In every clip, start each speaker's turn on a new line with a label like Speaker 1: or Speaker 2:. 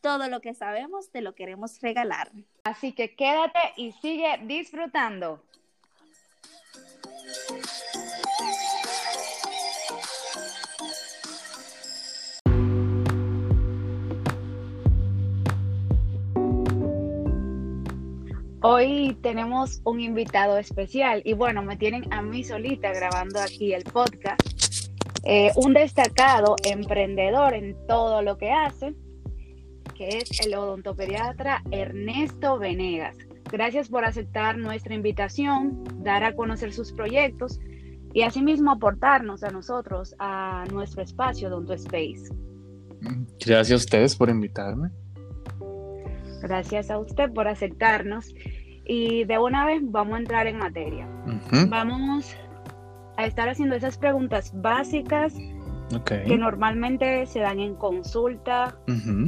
Speaker 1: Todo lo que sabemos te lo queremos regalar.
Speaker 2: Así que quédate y sigue disfrutando. Hoy tenemos un invitado especial y bueno, me tienen a mí solita grabando aquí el podcast. Eh, un destacado emprendedor en todo lo que hace, que es el odontopediatra Ernesto Venegas. Gracias por aceptar nuestra invitación, dar a conocer sus proyectos y asimismo aportarnos a nosotros a nuestro espacio Odonto Space.
Speaker 3: Gracias a ustedes por invitarme.
Speaker 2: Gracias a usted por aceptarnos. Y de una vez vamos a entrar en materia. Vamos a estar haciendo esas preguntas básicas que normalmente se dan en consulta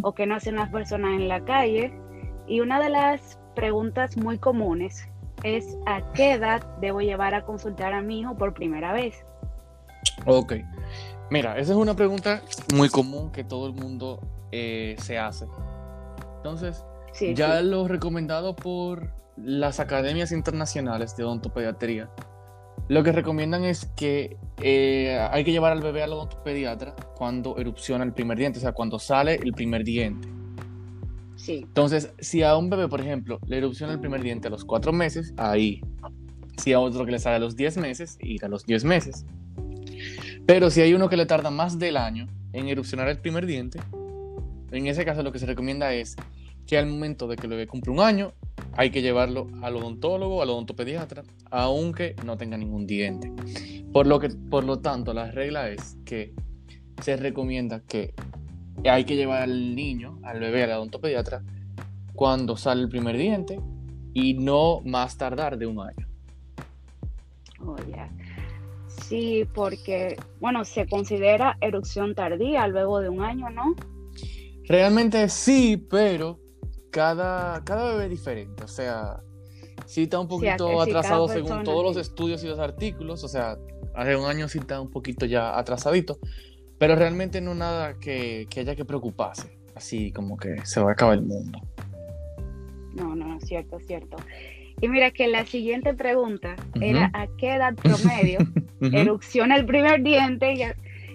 Speaker 2: o que no hacen las personas en la calle. Y una de las preguntas muy comunes es ¿a qué edad debo llevar a consultar a mi hijo por primera vez?
Speaker 3: Ok. Mira, esa es una pregunta muy común que todo el mundo eh, se hace. Entonces, ya lo recomendado por las academias internacionales de odontopediatría lo que recomiendan es que eh, hay que llevar al bebé al odontopediatra cuando erupciona el primer diente, o sea, cuando sale el primer diente.
Speaker 2: Sí.
Speaker 3: Entonces, si a un bebé, por ejemplo, le erupciona el primer diente a los cuatro meses, ahí. Si a otro que le sale a los diez meses, ir a los diez meses. Pero si hay uno que le tarda más del año en erupcionar el primer diente, en ese caso lo que se recomienda es que al momento de que el bebé cumple un año, hay que llevarlo al odontólogo, al odontopediatra, aunque no tenga ningún diente. Por lo, que, por lo tanto, la regla es que se recomienda que hay que llevar al niño, al bebé, al odontopediatra, cuando sale el primer diente y no más tardar de un año.
Speaker 2: Oh, Sí, porque, bueno, se considera erupción tardía luego de un año, ¿no?
Speaker 3: Realmente sí, pero cada, cada bebé es diferente, o sea, sí está un poquito atrasado según todos los estudios y los artículos, o sea, hace un año sí está un poquito ya atrasadito, pero realmente no nada que, que haya que preocuparse, así como que se va a acabar el mundo.
Speaker 2: No, no, cierto, cierto. Y mira que la siguiente pregunta era ¿a qué edad promedio erupciona el primer diente? Y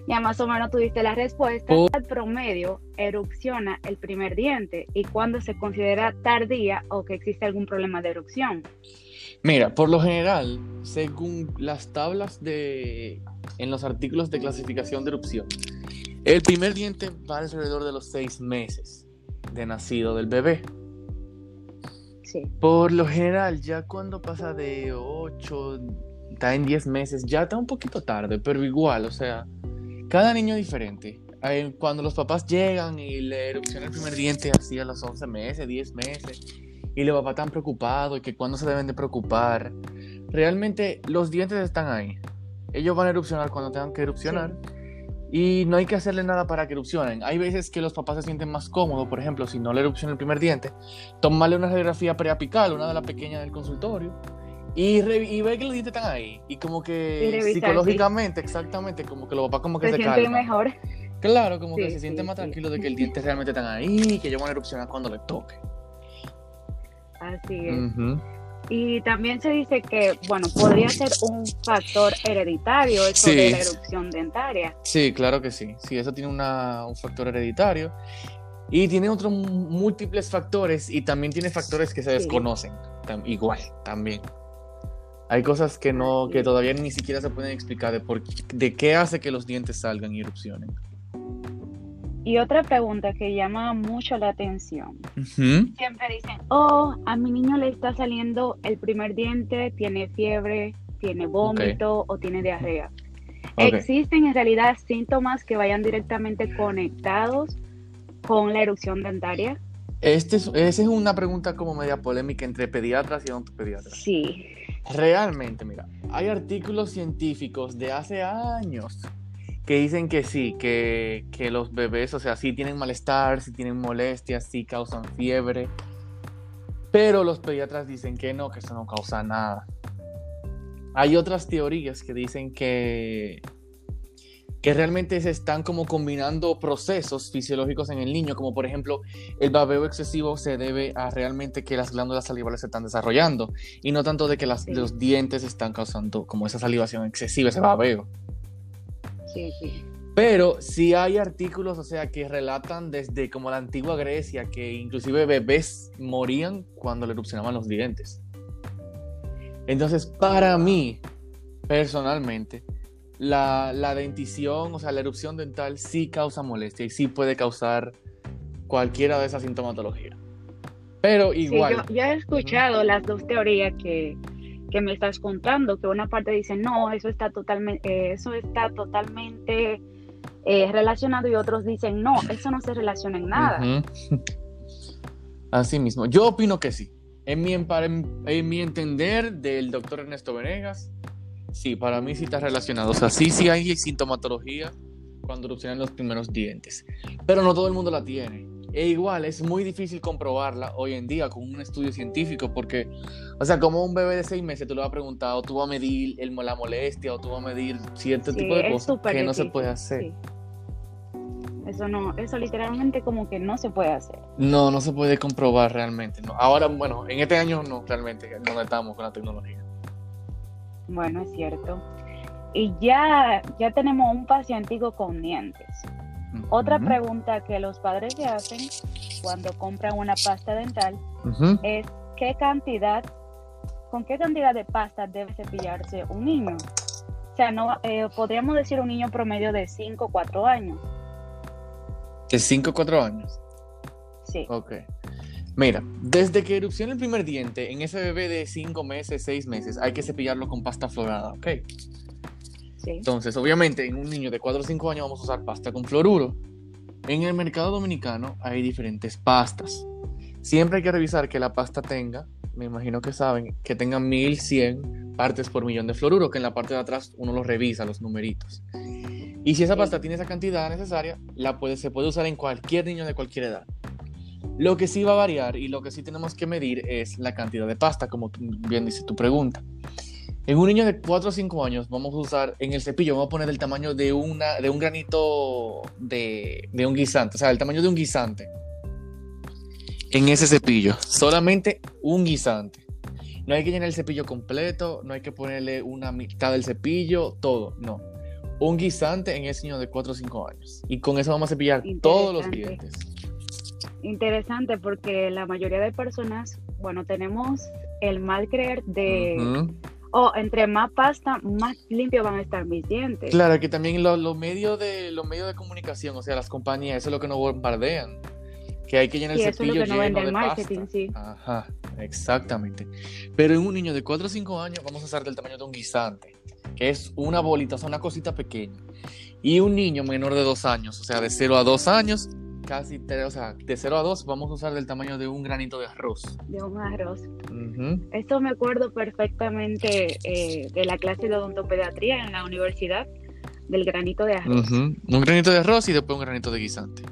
Speaker 2: ya más o menos tuviste la respuesta. Al promedio erupciona el primer diente y cuándo se considera tardía o que existe algún problema de erupción.
Speaker 3: Mira, por lo general, según las tablas de en los artículos de clasificación de erupción, el primer diente va alrededor de los seis meses de nacido del bebé.
Speaker 2: Sí.
Speaker 3: Por lo general, ya cuando pasa de 8, está en 10 meses, ya está un poquito tarde, pero igual, o sea, cada niño es diferente. Cuando los papás llegan y le erupciona el primer diente así a los 11 meses, 10 meses, y el papá tan preocupado y que cuando se deben de preocupar, realmente los dientes están ahí. Ellos van a erupcionar cuando tengan que erupcionar. Y no hay que hacerle nada para que erupcionen. Hay veces que los papás se sienten más cómodos, por ejemplo, si no le erupciona el primer diente, tomarle una radiografía preapical, una de las pequeñas del consultorio, y, y, ve que los dientes están ahí. Y como que psicológicamente, exactamente, como que los papás como que se,
Speaker 2: se mejor.
Speaker 3: Claro, como que se siente más tranquilo de que el diente realmente están ahí y que ellos van a erupcionar cuando le toque.
Speaker 2: Así es. Y también se dice que, bueno, podría ser un factor hereditario eso de la erupción dentaria.
Speaker 3: Sí, claro que sí. Sí, eso tiene una, un factor hereditario. Y tiene otros múltiples factores y también tiene factores que se desconocen. Igual, también. Hay cosas que no, que todavía ni siquiera se pueden explicar de, por, de qué hace que los dientes salgan y erupcionen.
Speaker 2: Y otra pregunta que llama mucho la atención. Siempre dicen, oh, a mi niño le está saliendo el primer diente, tiene fiebre, tiene vómito o tiene diarrea. ¿Existen en realidad síntomas que vayan directamente conectados con la erupción dentaria?
Speaker 3: Este es, esa es una pregunta como media polémica entre pediatras y odontopediatras.
Speaker 2: Sí.
Speaker 3: Realmente, mira, hay artículos científicos de hace años que dicen que sí, que, que los bebés, o sea, sí tienen malestar, sí tienen molestias, sí causan fiebre, pero los pediatras dicen que no, que eso no causa nada. Hay otras teorías que dicen que, que realmente se están como combinando procesos fisiológicos en el niño, como por ejemplo el babeo excesivo se debe a realmente que las glándulas salivales se están desarrollando y no tanto de que las, los dientes están causando como esa salivación excesiva, ese babeo.
Speaker 2: Sí, sí.
Speaker 3: Pero sí hay artículos, o sea, que relatan desde como la antigua Grecia que inclusive bebés morían cuando le erupcionaban los dientes. Entonces, para mí, personalmente, la, dentición, o sea, la erupción dental sí causa molestia y sí puede causar cualquiera de esas sintomatologías. Pero igual.
Speaker 2: yo, he escuchado las dos teorías que, me estás contando, que una parte dice, no, eso está totalmente, eh, eso está totalmente eh, relacionado y otros dicen, no, eso no se relaciona en nada.
Speaker 3: Así mismo, yo opino que sí. En mi, en mi entender del doctor Ernesto Venegas, Sí, para mí sí está relacionado. O sea, sí, sí hay sintomatología cuando erupcionan los primeros dientes. Pero no todo el mundo la tiene. E igual, es muy difícil comprobarla hoy en día con un estudio científico porque, o sea, como un bebé de seis meses tú le vas a preguntar o tú vas a medir el, la molestia o tú vas a medir cierto tipo de cosas que no se puede hacer.
Speaker 2: Eso no, eso literalmente como que no se puede hacer.
Speaker 3: No, no se puede comprobar realmente. No. Ahora, bueno, en este año no, realmente, no estamos con la tecnología.
Speaker 2: Bueno, es cierto. Y ya, ya tenemos un pacientico con dientes. Otra pregunta que los padres se hacen cuando compran una pasta dental es qué cantidad, con qué cantidad de pasta debe cepillarse un niño. O sea, no eh, podríamos decir un niño promedio de 5 o 4 años.
Speaker 3: ¿De 5 o 4 años?
Speaker 2: Sí.
Speaker 3: Ok. Mira, desde que erupciona el primer diente, en ese bebé de 5 meses, 6 meses, hay que cepillarlo con pasta florada, ¿ok?
Speaker 2: Sí.
Speaker 3: Entonces, obviamente, en un niño de 4 o 5 años vamos a usar pasta con fluoruro. En el mercado dominicano hay diferentes pastas. Siempre hay que revisar que la pasta tenga, me imagino que saben, que tenga 1100 partes por millón de fluoruro, que en la parte de atrás uno lo revisa, los numeritos. Y si esa pasta tiene esa cantidad necesaria, la puede, se puede usar en cualquier niño de cualquier edad. Lo que sí va a variar y lo que sí tenemos que medir es la cantidad de pasta, como bien dice tu pregunta. En un niño de 4 o 5 años vamos a usar en el cepillo, vamos a poner el tamaño de, una, de un granito de, de un guisante, o sea, el tamaño de un guisante. En ese cepillo, solamente un guisante. No hay que llenar el cepillo completo, no hay que ponerle una mitad del cepillo, todo, no. Un guisante en ese niño de 4 o 5 años. Y con eso vamos a cepillar todos los dientes
Speaker 2: interesante porque la mayoría de personas, bueno, tenemos el mal creer de, oh, entre más pasta, más limpio van a estar mis dientes.
Speaker 3: Claro, que también los medios de los medios de comunicación, o sea, las compañías, eso es lo que nos bombardean. Que hay que llenar el cepillo eso lleno de marketing, pasta. Sí. Ajá, exactamente. Pero en un niño de 4 o 5 años vamos a usar del tamaño de un guisante, que es una bolita, o sea, una cosita pequeña. Y un niño menor de 2 años, o sea, de 0 a 2 años, casi tres, o sea, de 0 a 2 vamos a usar del tamaño de un granito de arroz.
Speaker 2: De un arroz. Esto me acuerdo perfectamente eh, de la clase de odontopediatría en la universidad, del granito de arroz.
Speaker 3: Un granito de arroz y después un granito de guisante.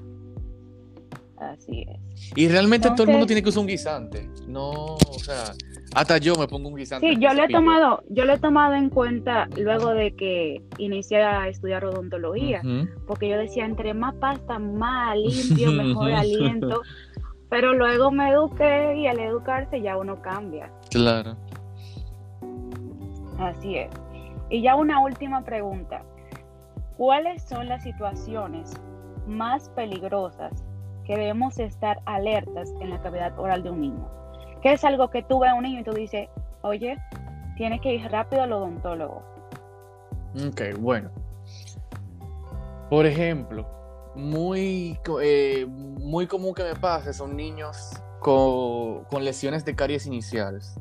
Speaker 2: Así es.
Speaker 3: Y realmente todo el mundo tiene que usar un guisante. No, o sea, hasta yo me pongo un guisante.
Speaker 2: Sí, yo lo he tomado, yo lo he tomado en cuenta luego de que inicié a estudiar odontología, porque yo decía, entre más pasta, más limpio, mejor aliento. Pero luego me eduqué y al educarse ya uno cambia.
Speaker 3: Claro.
Speaker 2: Así es. Y ya una última pregunta. ¿Cuáles son las situaciones más peligrosas que debemos estar alertas en la cavidad oral de un niño. Que es algo que tú ves a un niño y tú dices, oye, tienes que ir rápido al odontólogo.
Speaker 3: Ok, bueno. Por ejemplo, muy, eh, muy común que me pase son niños con, con lesiones de caries iniciales.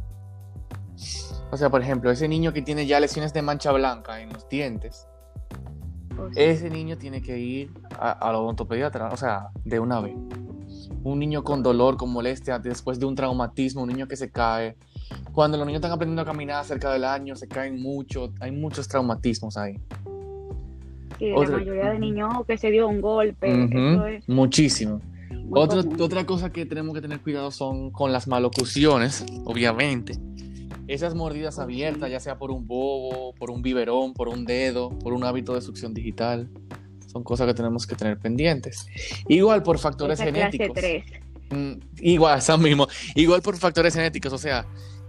Speaker 3: O sea, por ejemplo, ese niño que tiene ya lesiones de mancha blanca en los dientes, ese niño tiene que ir a, la odontopediatra, o sea, de una vez. un niño con dolor, con molestia, después de un traumatismo, un niño que se cae. Cuando los niños están aprendiendo a caminar cerca del año, se caen mucho, hay muchos traumatismos ahí.
Speaker 2: Sí, la mayoría de niños que se dio un golpe.
Speaker 3: Muchísimo. Otra, otra cosa que tenemos que tener cuidado son con las malocuciones, obviamente. Esas mordidas abiertas, ya sea por un bobo, por un biberón, por un dedo, por un hábito de succión digital, son cosas que tenemos que tener pendientes. Igual por factores genéticos. Mm, igual, eso mismo. Igual por factores genéticos, o sea,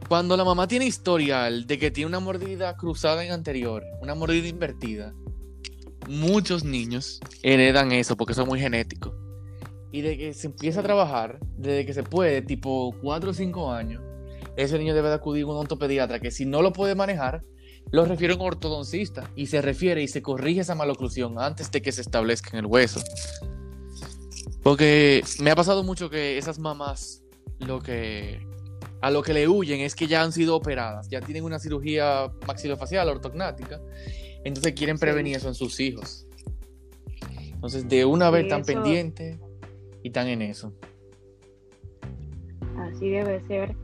Speaker 3: cuando la mamá tiene historial de que tiene una mordida cruzada en anterior, una mordida invertida, muchos niños heredan eso porque son muy genéticos. Y de que se empieza a trabajar, desde que se puede, tipo 4 o 5 años, ese niño debe de acudir a un ontopediatra que si no lo puede manejar, lo refiere a un ortodoncista y se refiere y se corrige esa maloclusión antes de que se establezca en el hueso. Porque me ha pasado mucho que esas mamás lo que a lo que le huyen es que ya han sido operadas, ya tienen una cirugía maxilofacial ortognática, entonces quieren prevenir eso en sus hijos. Entonces, de una vez tan pendiente y tan en eso.
Speaker 2: Así debe ser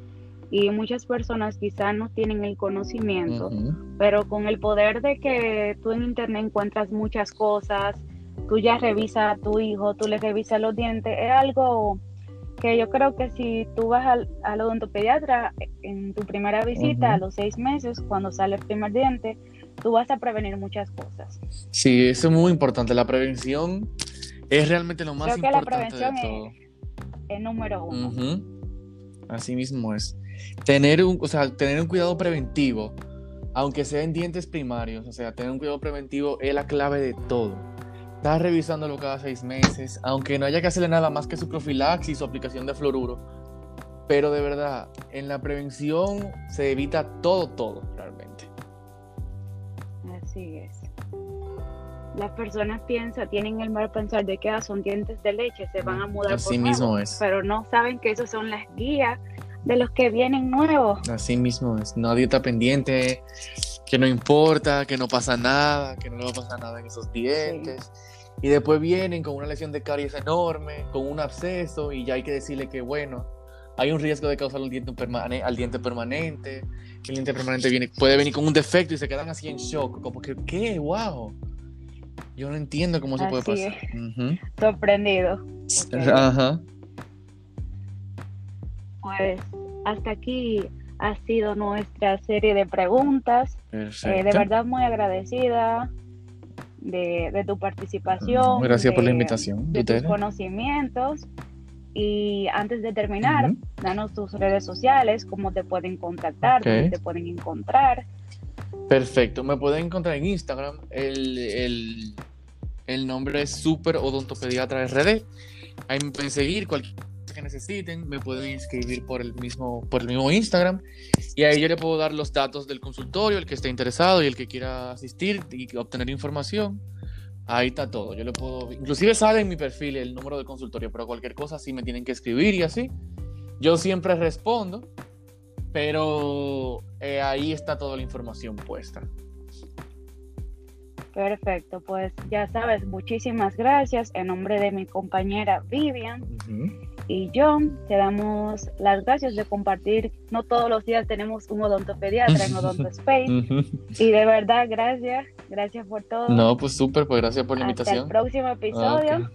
Speaker 2: y muchas personas quizás no tienen el conocimiento, pero con el poder de que tú en internet encuentras muchas cosas, tú ya revisas a tu hijo, tú le revisas los dientes, es algo que yo creo que si tú vas al, al odontopediatra en tu primera visita a los seis meses, cuando sale el primer diente, tú vas a prevenir muchas cosas.
Speaker 3: Sí, eso es muy importante. La prevención es realmente lo más
Speaker 2: creo
Speaker 3: importante
Speaker 2: que la prevención Es, es número uno.
Speaker 3: Así mismo es tener un, o sea, tener un cuidado preventivo, aunque sea en dientes primarios, o sea, tener un cuidado preventivo es la clave de todo. Estás revisándolo cada seis meses, aunque no haya que hacerle nada más que su profilaxis o aplicación de fluoruro. Pero de verdad, en la prevención se evita todo, todo, realmente.
Speaker 2: Así es. Las personas piensan, tienen el mal pensar de que ah, son dientes de leche, se van a mudar.
Speaker 3: Así mismo es.
Speaker 2: Pero no saben que esos son las guías de los que vienen nuevos.
Speaker 3: Así mismo es, nadie está pendiente, que no importa, que no pasa nada, que no le va a pasar nada en esos dientes. Y después vienen con una lesión de caries enorme, con un absceso, y ya hay que decirle que, bueno, hay un riesgo de causar al diente, al diente permanente, el diente permanente viene, puede venir con un defecto y se quedan así en shock, como que, ¿qué? ¡Wow! Yo no entiendo cómo se puede pasar.
Speaker 2: Sorprendido. Ajá. Pues hasta aquí ha sido nuestra serie de preguntas. Eh, de verdad muy agradecida de, tu participación.
Speaker 3: Gracias por la invitación.
Speaker 2: De, tus conocimientos. Y antes de terminar, danos tus redes sociales, cómo te pueden contactar, cómo te pueden encontrar.
Speaker 3: Perfecto, me pueden encontrar en Instagram. El, el nombre es Super Odontopediatra RD. Ahí me pueden seguir cualquier necesiten, me pueden inscribir por el mismo, por el mismo Instagram y ahí yo le puedo dar los datos del consultorio, el que esté interesado y el que quiera asistir y obtener información. Ahí está todo. Yo le puedo, inclusive sale en mi perfil el número del consultorio, pero cualquier cosa sí me tienen que escribir y así. Yo siempre respondo, pero eh, ahí está toda la información puesta.
Speaker 2: Perfecto, pues ya sabes, muchísimas gracias en nombre de mi compañera Vivian y John, te damos las gracias de compartir. No todos los días tenemos un odontopediatra en Odonto Space. y de verdad, gracias. Gracias por todo.
Speaker 3: No, pues súper, pues gracias por la invitación.
Speaker 2: Hasta el próximo episodio.